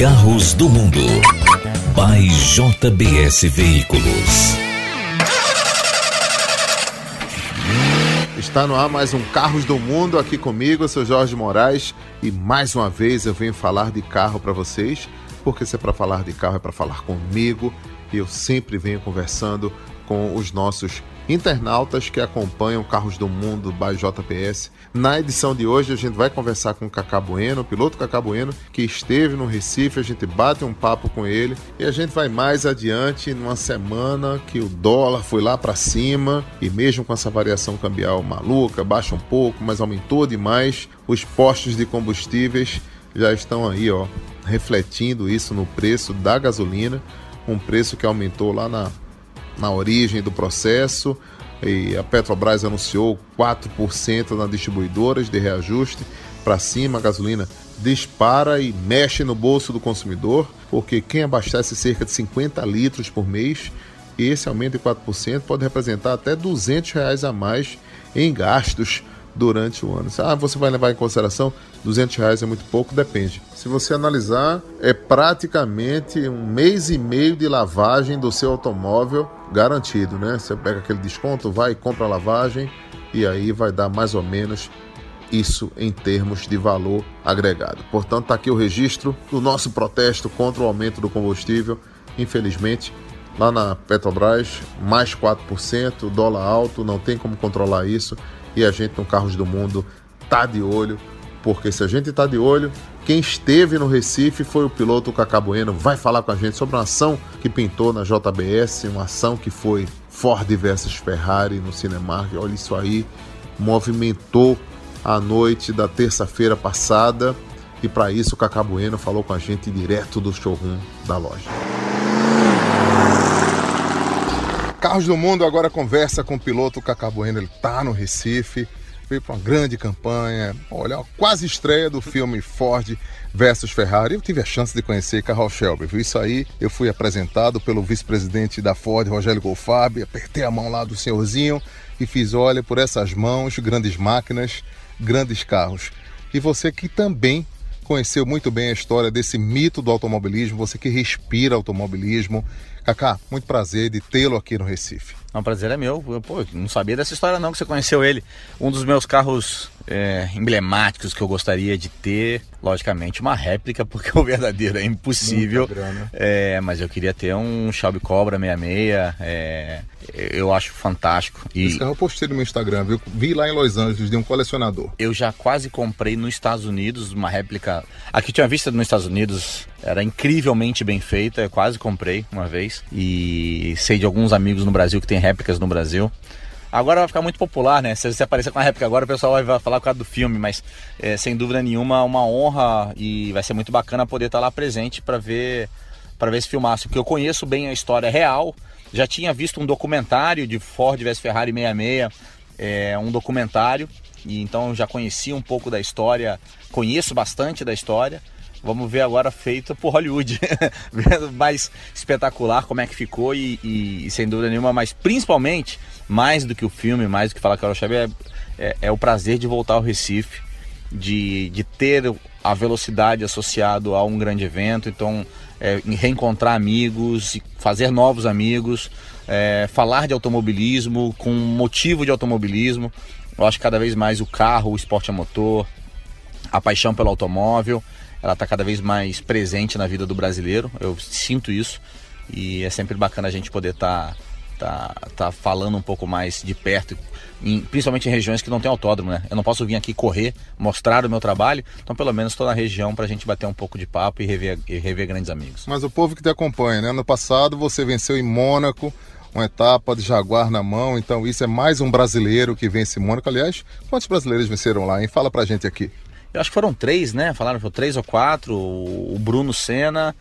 Carros do Mundo. By JBS Veículos. Está no ar mais um Carros do Mundo aqui comigo, eu sou Jorge Moraes e mais uma vez eu venho falar de carro para vocês, porque se é para falar de carro é para falar comigo e eu sempre venho conversando com os nossos internautas que acompanham Carros do Mundo by JPS. Na edição de hoje a gente vai conversar com o Cacá Bueno, o piloto Cacá Bueno, que esteve no Recife, a gente bate um papo com ele e a gente vai mais adiante numa semana que o dólar foi lá para cima e mesmo com essa variação cambial maluca, baixa um pouco, mas aumentou demais, os postos de combustíveis já estão aí, ó, refletindo isso no preço da gasolina, um preço que aumentou lá na na origem do processo. E a Petrobras anunciou 4% nas distribuidoras de reajuste para cima, a gasolina dispara e mexe no bolso do consumidor, porque quem abastece cerca de 50 litros por mês, esse aumento de 4% pode representar até 200 reais a mais em gastos durante o ano. Ah, você vai levar em consideração 200 reais é muito pouco? Depende. Se você analisar, é praticamente um mês e meio de lavagem do seu automóvel garantido, né? Você pega aquele desconto, vai e compra a lavagem e aí vai dar mais ou menos isso em termos de valor agregado. Portanto, está aqui o registro do nosso protesto contra o aumento do combustível. Infelizmente, lá na Petrobras, mais 4%, dólar alto, não tem como controlar isso e a gente no Carros do Mundo tá de olho, porque se a gente tá de olho, quem esteve no Recife foi o piloto Cacá Bueno, vai falar com a gente sobre uma ação que pintou na JBS, uma ação que foi Ford versus Ferrari no Cinemark. Olha isso aí, movimentou a noite da terça-feira passada e para isso o Cacá Bueno falou com a gente direto do showroom da loja. Carros do Mundo agora conversa com o piloto Cacá Bueno, ele tá no Recife, veio para uma grande campanha, olha, quase estreia do filme Ford versus Ferrari. Eu tive a chance de conhecer Carroll Shelby, viu? Isso aí, eu fui apresentado pelo vice-presidente da Ford, Rogério Golfarb, apertei a mão lá do senhorzinho e fiz, olha, por essas mãos, grandes máquinas, grandes carros. E você que também conheceu muito bem a história desse mito do automobilismo, você que respira automobilismo, Kaká, muito prazer de tê-lo aqui no Recife. É um prazer é meu. Eu, pô, não sabia dessa história não, que você conheceu ele. Um dos meus carros é, emblemáticos que eu gostaria de ter, logicamente, uma réplica, porque o verdadeiro é impossível. É, mas eu queria ter um Shelby Cobra 66. É, eu acho fantástico. E Esse carro eu postei no meu Instagram, viu? Vi lá em Los Angeles de um colecionador. Eu já quase comprei nos Estados Unidos uma réplica. Aqui tinha vista nos Estados Unidos, era incrivelmente bem feita. Eu quase comprei uma vez. E sei de alguns amigos no Brasil que tem réplicas no Brasil. Agora vai ficar muito popular, né? Se você aparecer com a réplica agora, o pessoal vai falar por causa do filme, mas é, sem dúvida nenhuma uma honra e vai ser muito bacana poder estar lá presente para ver para ver esse filmaço, porque eu conheço bem a história real. Já tinha visto um documentário de Ford vs Ferrari 66, é, um documentário, e então já conheci um pouco da história, conheço bastante da história. Vamos ver agora feito por Hollywood. mais espetacular como é que ficou e, e, e, sem dúvida nenhuma, mas principalmente, mais do que o filme, mais do que falar era o Chave, é, é, é, o prazer de voltar ao Recife, de, de ter a velocidade associado a um grande evento, então é, reencontrar amigos, fazer novos amigos, é, falar de automobilismo com motivo de automobilismo. Eu acho que cada vez mais o carro, o esporte a motor, a paixão pelo automóvel ela está cada vez mais presente na vida do brasileiro. Eu sinto isso e é sempre bacana a gente poder estar tá, tá, tá falando um pouco mais de perto, em, principalmente em regiões que não tem autódromo, né? Eu não posso vir aqui correr, mostrar o meu trabalho, então pelo menos estou na região para a gente bater um pouco de papo e rever, e rever grandes amigos. Mas o povo que te acompanha, né? No passado você venceu em Mônaco, uma etapa de Jaguar na mão, então isso é mais um brasileiro que vence Mônaco. Aliás, quantos brasileiros venceram lá, hein? Fala pra gente aqui. Eu acho que foram três, né? Falaram que foram três ou quatro. O Bruno Senna,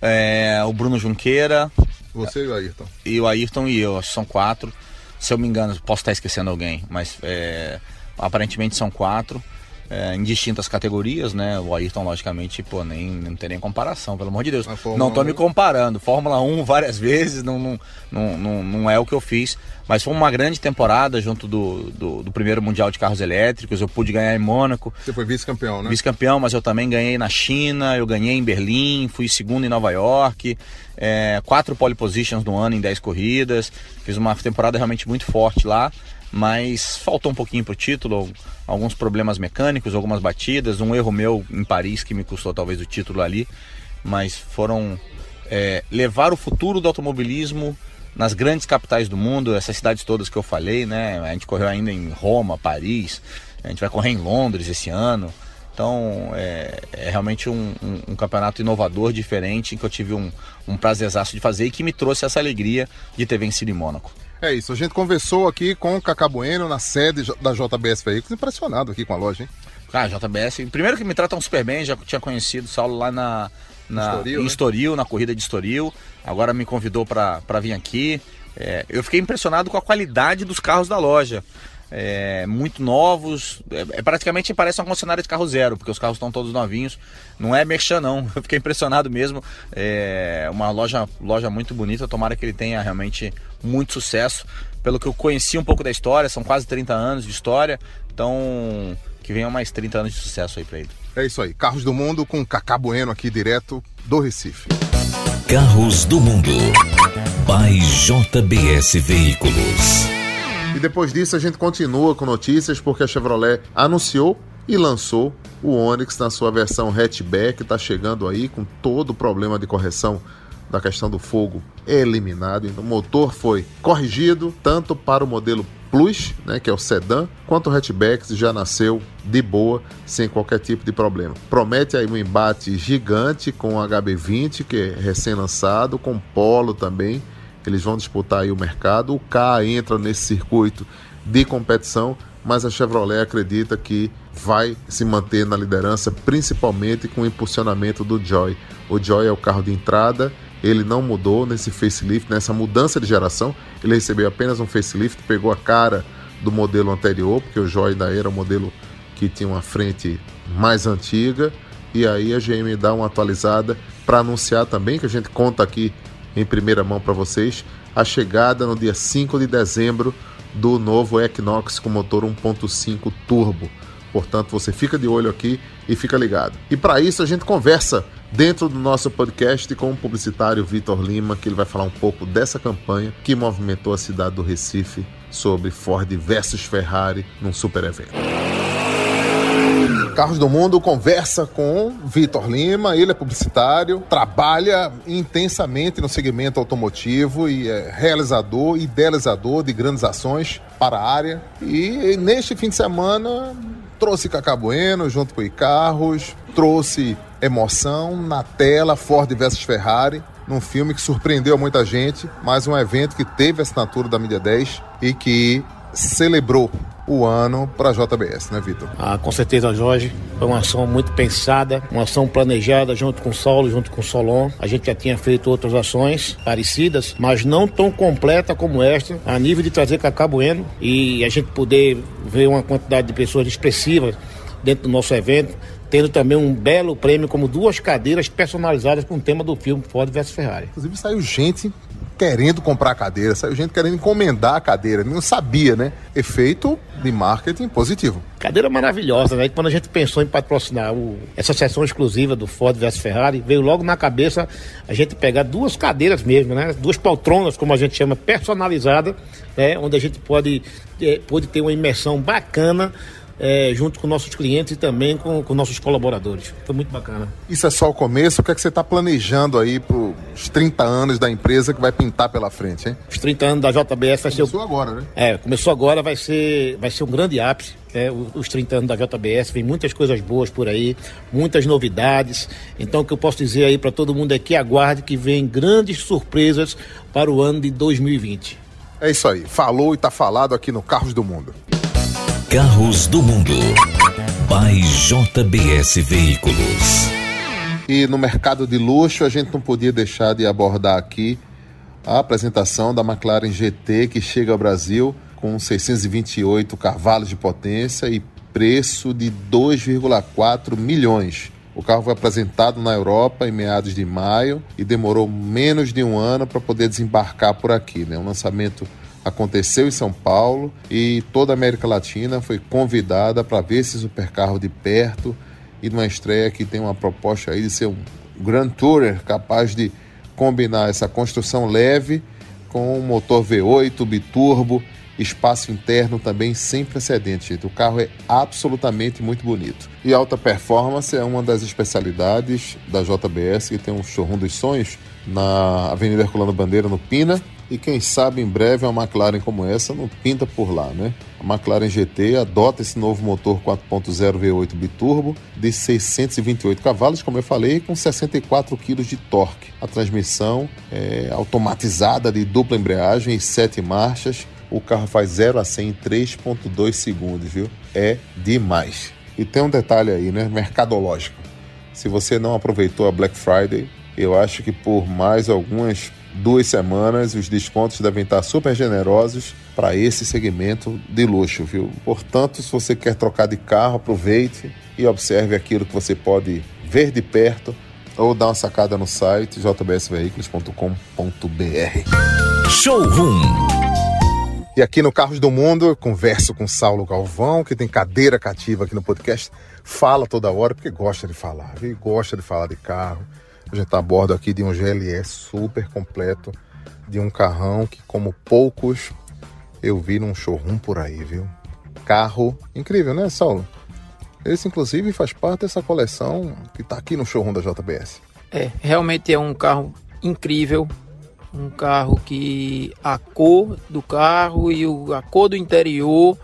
é, o Bruno Junqueira. Você e o Ayrton. E o Ayrton e eu, acho que são quatro. Se eu me engano, posso estar esquecendo alguém, mas é, aparentemente são quatro. É, em distintas categorias, né? O Ayrton, logicamente, pô, nem, não tem nem comparação, pelo amor de Deus. Não tô 1... me comparando. Fórmula 1 várias vezes, não, não, não, não, é o que eu fiz. Mas foi uma grande temporada junto do, do, do, primeiro Mundial de Carros Elétricos. Eu pude ganhar em Mônaco. Você foi vice-campeão, né? Vice-campeão, mas eu também ganhei na China, eu ganhei em Berlim, fui segundo em Nova York. É, quatro pole positions no ano em dez corridas. Fiz uma temporada realmente muito forte lá mas faltou um pouquinho para o título, alguns problemas mecânicos, algumas batidas, um erro meu em Paris que me custou talvez o título ali, mas foram é, levar o futuro do automobilismo nas grandes capitais do mundo, essas cidades todas que eu falei, né? A gente correu ainda em Roma, Paris, a gente vai correr em Londres esse ano. Então é, é realmente um, um, um, campeonato inovador, diferente, que eu tive um, um prazerzaço de fazer e que me trouxe essa alegria de ter vencido em Mônaco. É isso, a gente conversou aqui com o Cacá Bueno na sede da JBS Veículos, impressionado aqui com a loja, hein? Ah, JBS, primeiro que me tratam super bem, já tinha conhecido o Saulo lá na, na, Estoril, em né? Estoril, na corrida de Estoril, agora me convidou para vir aqui. É, eu fiquei impressionado com a qualidade dos carros da loja é, muito novos. É, é, praticamente parece uma concessionária de carro zero, porque os carros estão todos novinhos. Não é merchan, não. Eu fiquei impressionado mesmo. É uma loja, loja muito bonita. Tomara que ele tenha realmente muito sucesso. Pelo que eu conheci um pouco da história, são quase 30 anos de história. Então, que venham mais 30 anos de sucesso aí para ele. É isso aí. Carros do Mundo com Cacá Bueno aqui direto do Recife. Carros do Mundo. By JBS Veículos. Depois disso a gente continua com notícias porque a Chevrolet anunciou e lançou o Onix na sua versão hatchback, está chegando aí com todo o problema de correção da questão do fogo eliminado. Então, o motor foi corrigido tanto para o modelo Plus, né, que é o sedã, quanto o hatchback já nasceu de boa, sem qualquer tipo de problema. Promete aí um embate gigante com o HB20, que é recém-lançado, com Polo também, eles vão disputar aí o mercado. O K entra nesse circuito de competição, mas a Chevrolet acredita que vai se manter na liderança, principalmente com o impulsionamento do Joy. O Joy é o carro de entrada, ele não mudou nesse facelift, nessa mudança de geração. Ele recebeu apenas um facelift, pegou a cara do modelo anterior, porque o Joy ainda era o modelo que tinha uma frente mais antiga. E aí a GM dá uma atualizada para anunciar também, que a gente conta aqui em primeira mão para vocês a chegada no dia 5 de dezembro do novo Equinox com motor 1.5 turbo. Portanto, você fica de olho aqui e fica ligado. E para isso a gente conversa dentro do nosso podcast com o publicitário Vitor Lima, que ele vai falar um pouco dessa campanha que movimentou a cidade do Recife sobre Ford versus Ferrari num super evento. Carros do Mundo conversa com Vitor Lima, ele é publicitário, trabalha intensamente no segmento automotivo e é realizador idealizador de grandes ações para a área. E neste fim de semana trouxe Cacá Bueno junto com o Carros, trouxe emoção na tela Ford versus Ferrari, num filme que surpreendeu muita gente, mas um evento que teve assinatura da Mídia 10 e que celebrou o ano para a JBS, né, Vitor? Ah, com certeza, Jorge. Foi uma ação muito pensada, uma ação planejada junto com o Saulo, junto com o Solon. A gente já tinha feito outras ações parecidas, mas não tão completa como esta, a nível de trazer Cacá Bueno e a gente poder ver uma quantidade de pessoas expressivas dentro do nosso evento, tendo também um belo prêmio como duas cadeiras personalizadas com o tema do filme Ford vs Ferrari. Inclusive saiu gente querendo comprar a cadeira, saiu gente querendo encomendar a cadeira, não sabia, né? Efeito de marketing positivo. Cadeira maravilhosa, né? Quando a gente pensou em patrocinar o, essa sessão exclusiva do Ford vs Ferrari, veio logo na cabeça a gente pegar duas cadeiras mesmo, né? Duas poltronas, como a gente chama, personalizada, né? Onde a gente pode, é, pode ter uma imersão bacana é, junto com nossos clientes e também com, com nossos colaboradores. Foi muito bacana. Isso é só o começo? O que, é que você está planejando aí para os 30 anos da empresa que vai pintar pela frente, hein? Os 30 anos da JBS vai começou ser. Começou agora, né? É, começou agora, vai ser, vai ser um grande ápice. É, os 30 anos da JBS, vem muitas coisas boas por aí, muitas novidades. Então, o que eu posso dizer aí para todo mundo é que aguarde que vem grandes surpresas para o ano de 2020. É isso aí, falou e está falado aqui no Carros do Mundo. Carros do Mundo. By JBS Veículos. E no mercado de luxo, a gente não podia deixar de abordar aqui a apresentação da McLaren GT que chega ao Brasil com 628 cavalos de potência e preço de 2,4 milhões. O carro foi apresentado na Europa em meados de maio e demorou menos de um ano para poder desembarcar por aqui. Né? O lançamento aconteceu em São Paulo e toda a América Latina foi convidada para ver esse supercarro de perto e numa estreia que tem uma proposta aí de ser um Grand Tourer capaz de combinar essa construção leve com um motor V8 biturbo, espaço interno também sem precedentes, gente. O carro é absolutamente muito bonito. E alta performance é uma das especialidades da JBS, que tem um showroom dos sonhos na Avenida Herculano Bandeira, no Pina, e quem sabe em breve uma McLaren como essa não pinta por lá, né? A McLaren GT adota esse novo motor 4.0 V8 biturbo de 628 cavalos, como eu falei, com 64 kg de torque. A transmissão é automatizada de dupla embreagem e sete marchas. O carro faz 0 a 100 em 3.2 segundos, viu? É demais. E tem um detalhe aí, né? Mercadológico. Se você não aproveitou a Black Friday, eu acho que por mais algumas duas semanas os descontos devem estar super generosos para esse segmento de luxo, viu? Portanto, se você quer trocar de carro, aproveite e observe aquilo que você pode ver de perto ou dar uma sacada no site jbsveículos.com.br. Showroom. E aqui no Carros do Mundo eu converso com Saulo Galvão, que tem cadeira cativa aqui no podcast, fala toda hora porque gosta de falar, viu? gosta de falar de carro a gente está a bordo aqui de um GLE super completo, de um carrão que, como poucos, eu vi num showroom por aí, viu? Carro incrível, né, Saulo? Esse, inclusive, faz parte dessa coleção que está aqui no showroom da JBS. É, realmente é um carro incrível. Um carro que a cor do carro e o, a cor do interior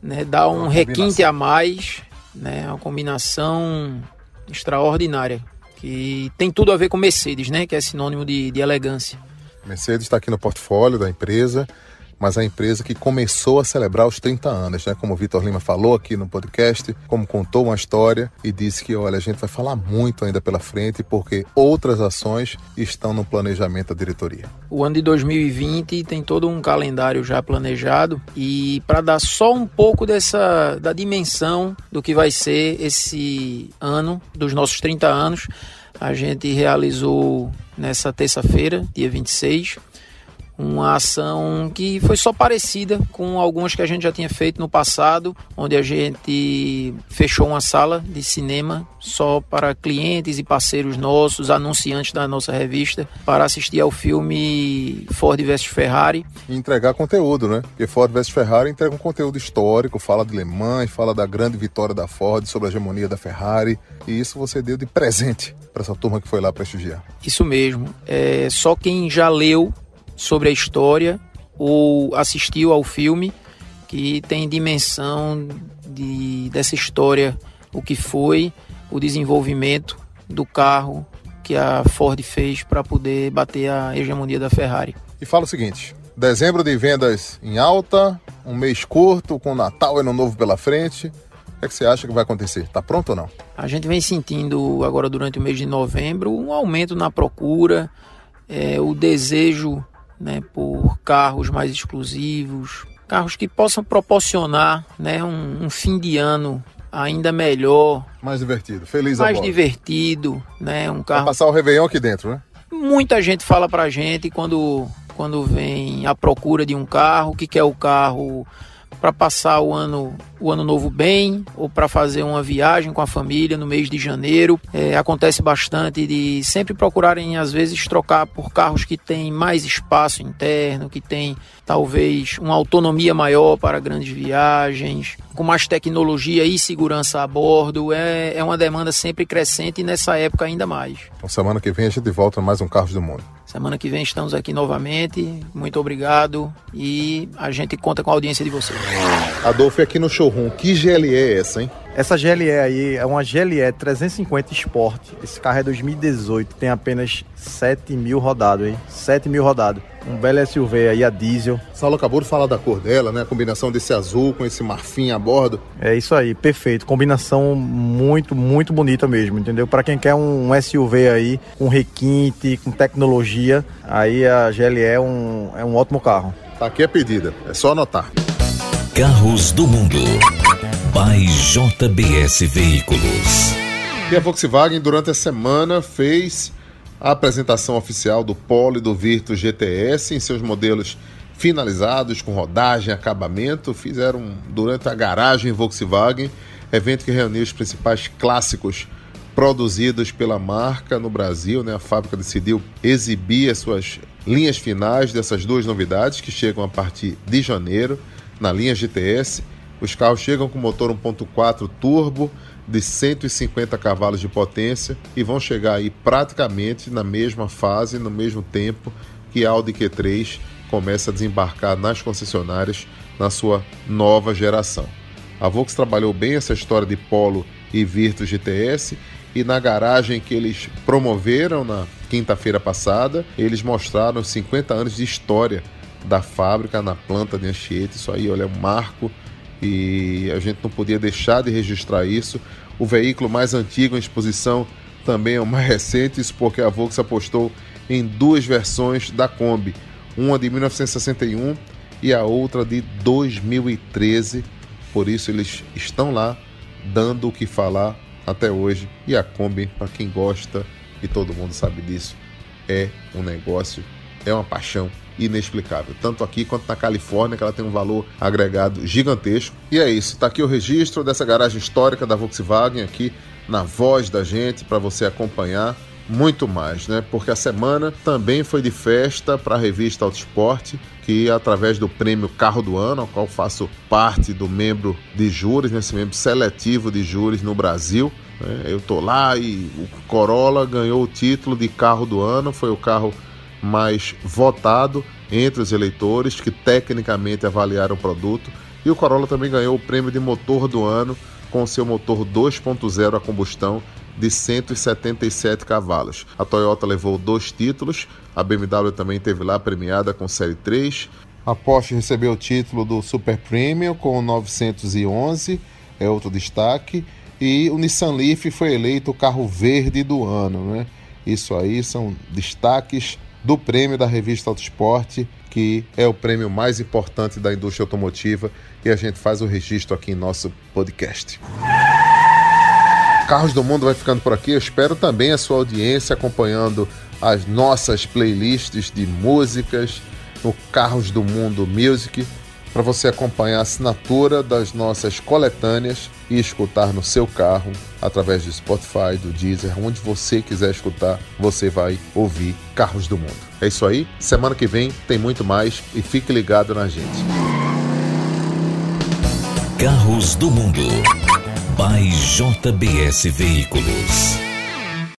né, dá um requinte a mais, né, uma combinação extraordinária que tem tudo a ver com Mercedes, né? Que é sinônimo de, de elegância. Mercedes está aqui no portfólio da empresa mas a empresa que começou a celebrar os 30 anos, né? Como o Vitor Lima falou aqui no podcast, como contou uma história e disse que, olha, a gente vai falar muito ainda pela frente porque outras ações estão no planejamento da diretoria. O ano de 2020 tem todo um calendário já planejado e para dar só um pouco dessa da dimensão do que vai ser esse ano dos nossos 30 anos, a gente realizou nessa terça-feira, dia 26, uma ação que foi só parecida com algumas que a gente já tinha feito no passado, onde a gente fechou uma sala de cinema só para clientes e parceiros nossos, anunciantes da nossa revista, para assistir ao filme Ford vs Ferrari. E entregar conteúdo, né? Porque Ford vs Ferrari entrega um conteúdo histórico, fala de Le Mans, fala da grande vitória da Ford sobre a hegemonia da Ferrari, e isso você deu de presente para essa turma que foi lá prestigiar. Isso mesmo. É, só quem já leu sobre a história ou assistiu ao filme que tem dimensão de, dessa história, o que foi o desenvolvimento do carro que a Ford fez para poder bater a hegemonia da Ferrari. E fala o seguinte: dezembro de vendas em alta, um mês curto, com Natal e Ano Novo pela frente. O que, é que você acha que vai acontecer? Está pronto ou não? A gente vem sentindo agora durante o mês de novembro um aumento na procura, é, o desejo né, por carros mais exclusivos, carros que possam proporcionar né, um, um fim de ano ainda melhor. Mais divertido, feliz Mais divertido, né? Um carro. Vai passar o Réveillon aqui dentro, né? Muita gente fala pra gente quando, quando vem a procura de um carro, o que quer o carro para passar o ano, o ano novo bem ou para fazer uma viagem com a família no mês de janeiro. É, acontece bastante de sempre procurarem, às vezes, trocar por carros que têm mais espaço interno, que têm talvez uma autonomia maior para grandes viagens, com mais tecnologia e segurança a bordo. É, é uma demanda sempre crescente e nessa época ainda mais. Então, semana que vem a gente volta mais um Carros do Mundo. Semana que vem estamos aqui novamente. Muito obrigado e a gente conta com a audiência de vocês. Adolfo, aqui no showroom, que GLE é essa, hein? Essa GLE aí é uma GLE 350 Sport. Esse carro é 2018, tem apenas 7 mil rodados, hein? 7 mil rodados. Um belo SUV aí a diesel. Saulo acabou de falar da cor dela, né? A combinação desse azul com esse marfim a bordo. É isso aí, perfeito. Combinação muito, muito bonita mesmo, entendeu? Para quem quer um SUV aí com requinte, com tecnologia, aí a GLE é um, é um ótimo carro. Tá aqui a pedida, é só anotar. Carros do Mundo. By JBS Veículos. E a Volkswagen, durante a semana, fez a apresentação oficial do Polo e do Virtus GTS em seus modelos finalizados, com rodagem, acabamento. Fizeram durante a garagem Volkswagen, evento que reuniu os principais clássicos produzidos pela marca no Brasil. Né? A fábrica decidiu exibir as suas linhas finais dessas duas novidades que chegam a partir de janeiro na linha GTS. Os carros chegam com motor 1.4 turbo de 150 cavalos de potência e vão chegar aí praticamente na mesma fase, no mesmo tempo que a Audi Q3 começa a desembarcar nas concessionárias na sua nova geração. A Volks trabalhou bem essa história de Polo e Virtus GTS e na garagem que eles promoveram na quinta-feira passada, eles mostraram 50 anos de história da fábrica na planta de Anchieta. Isso aí, olha, é um marco e a gente não podia deixar de registrar isso. O veículo mais antigo em exposição também é o mais recente, isso porque a Volks apostou em duas versões da Kombi, uma de 1961 e a outra de 2013. Por isso eles estão lá dando o que falar até hoje. E a Kombi, para quem gosta e todo mundo sabe disso, é um negócio, é uma paixão inexplicável, tanto aqui quanto na Califórnia, que ela tem um valor agregado gigantesco. E é isso, está aqui o registro dessa garagem histórica da Volkswagen aqui na voz da gente para você acompanhar muito mais, né? Porque a semana também foi de festa para a revista Autosport, que através do prêmio Carro do Ano, ao qual faço parte do membro de júris, nesse membro seletivo de júris no Brasil. Né? Eu tô lá e o Corolla ganhou o título de Carro do Ano, foi o carro mais votado entre os eleitores que tecnicamente avaliaram o produto. E o Corolla também ganhou o prêmio de motor do ano com seu motor 2.0 a combustão de 177 cavalos. A Toyota levou dois títulos, a BMW também teve lá premiada com Série 3. A Porsche recebeu o título do Super Premium com o 911, é outro destaque. E o Nissan Leaf foi eleito o carro verde do ano, né? Isso aí são destaques do prêmio da revista Autosport, que é o prêmio mais importante da indústria automotiva, e a gente faz o registro aqui em nosso podcast. Carros do Mundo vai ficando por aqui. Eu espero também a sua audiência acompanhando as nossas playlists de músicas no Carros do Mundo Music para você acompanhar a assinatura das nossas coletâneas e escutar no seu carro através do Spotify, do Deezer, onde você quiser escutar, você vai ouvir Carros do Mundo. É isso aí. Semana que vem tem muito mais e fique ligado na gente. Carros do Mundo. By JBS Veículos.